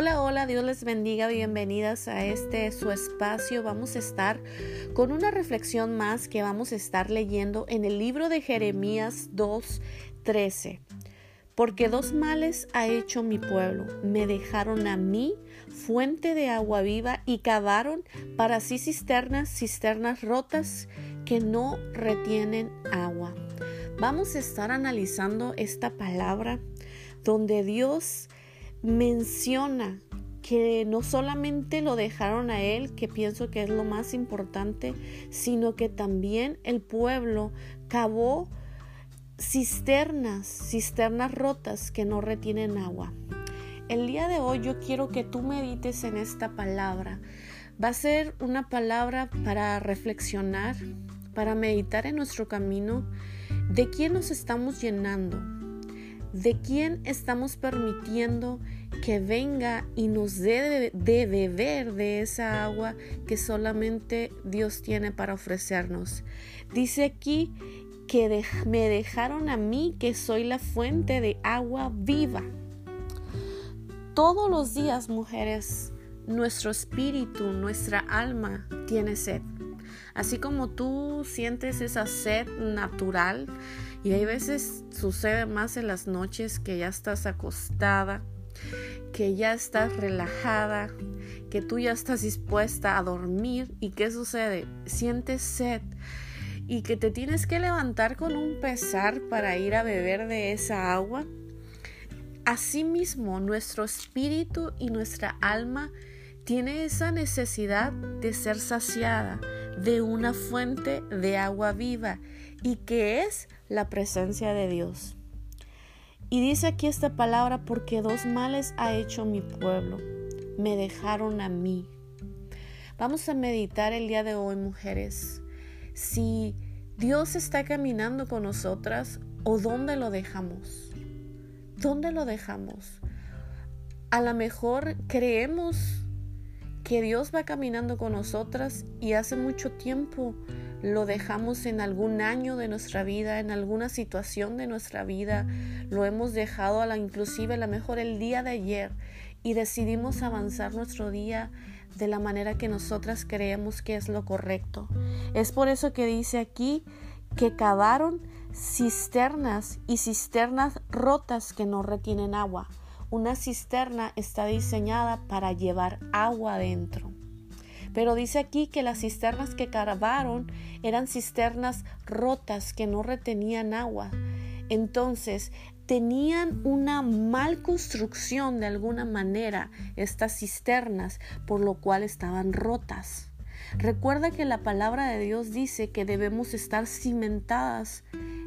Hola, hola, Dios les bendiga, bienvenidas a este su espacio. Vamos a estar con una reflexión más que vamos a estar leyendo en el libro de Jeremías 2:13. Porque dos males ha hecho mi pueblo, me dejaron a mí fuente de agua viva y cavaron para sí cisternas, cisternas rotas que no retienen agua. Vamos a estar analizando esta palabra donde Dios menciona que no solamente lo dejaron a él, que pienso que es lo más importante, sino que también el pueblo cavó cisternas, cisternas rotas que no retienen agua. El día de hoy yo quiero que tú medites en esta palabra. Va a ser una palabra para reflexionar, para meditar en nuestro camino, de quién nos estamos llenando, de quién estamos permitiendo que venga y nos dé de, beber de esa agua que solamente Dios tiene para ofrecernos. Dice aquí que me dejaron a mí que soy la fuente de agua viva. Todos los días, mujeres, nuestro espíritu, nuestra alma tiene sed. Así como tú sientes esa sed natural, y hay veces sucede más en las noches que ya estás acostada, que ya estás relajada, que tú ya estás dispuesta a dormir. ¿Y qué sucede? Sientes sed y que te tienes que levantar con un pesar para ir a beber de esa agua. Asimismo, nuestro espíritu y nuestra alma tiene esa necesidad de ser saciada de una fuente de agua viva y que es la presencia de Dios. Y dice aquí esta palabra, porque dos males ha hecho mi pueblo, me dejaron a mí. Vamos a meditar el día de hoy, mujeres, si Dios está caminando con nosotras o dónde lo dejamos. ¿Dónde lo dejamos? A lo mejor creemos que Dios va caminando con nosotras y hace mucho tiempo lo dejamos en algún año de nuestra vida, en alguna situación de nuestra vida, lo hemos dejado a la inclusive a lo mejor el día de ayer y decidimos avanzar nuestro día de la manera que nosotras creemos que es lo correcto. Es por eso que dice aquí que cavaron cisternas y cisternas rotas que no retienen agua. Una cisterna está diseñada para llevar agua adentro. Pero dice aquí que las cisternas que cavaron eran cisternas rotas que no retenían agua. Entonces, tenían una mal construcción de alguna manera estas cisternas, por lo cual estaban rotas. Recuerda que la palabra de Dios dice que debemos estar cimentadas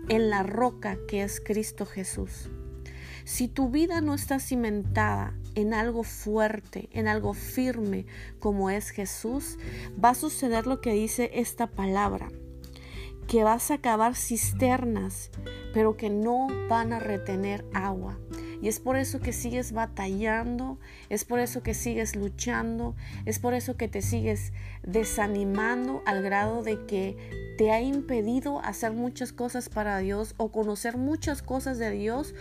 en la roca que es Cristo Jesús. Si tu vida no está cimentada en algo fuerte, en algo firme como es Jesús, va a suceder lo que dice esta palabra, que vas a cavar cisternas, pero que no van a retener agua. Y es por eso que sigues batallando, es por eso que sigues luchando, es por eso que te sigues desanimando al grado de que te ha impedido hacer muchas cosas para Dios o conocer muchas cosas de Dios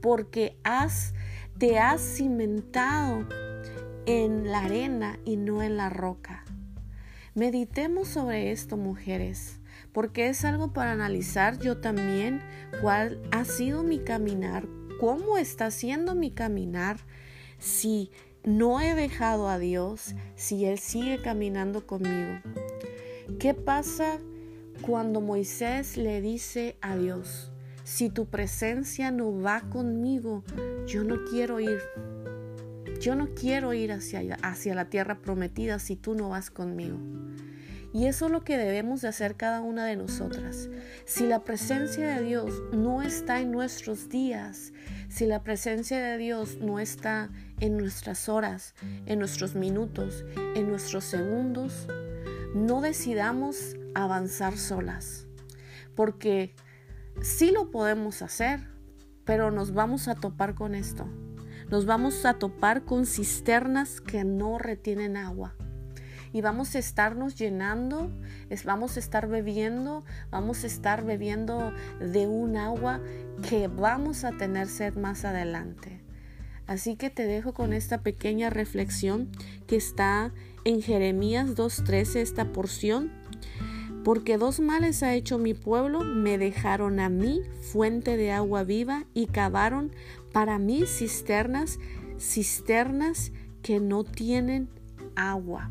porque has te has cimentado en la arena y no en la roca. Meditemos sobre esto, mujeres, porque es algo para analizar yo también cuál ha sido mi caminar, cómo está siendo mi caminar, si no he dejado a Dios, si Él sigue caminando conmigo. ¿Qué pasa cuando Moisés le dice a Dios, si tu presencia no va conmigo, yo no quiero ir. Yo no quiero ir hacia, hacia la tierra prometida si tú no vas conmigo. Y eso es lo que debemos de hacer cada una de nosotras. Si la presencia de Dios no está en nuestros días, si la presencia de Dios no está en nuestras horas, en nuestros minutos, en nuestros segundos, no decidamos avanzar solas. Porque sí lo podemos hacer, pero nos vamos a topar con esto. Nos vamos a topar con cisternas que no retienen agua y vamos a estarnos llenando, vamos a estar bebiendo, vamos a estar bebiendo de un agua que vamos a tener sed más adelante. Así que te dejo con esta pequeña reflexión que está en Jeremías 2.13 esta porción. Porque dos males ha hecho mi pueblo, me dejaron a mí fuente de agua viva y cavaron para mí cisternas, cisternas que no tienen agua.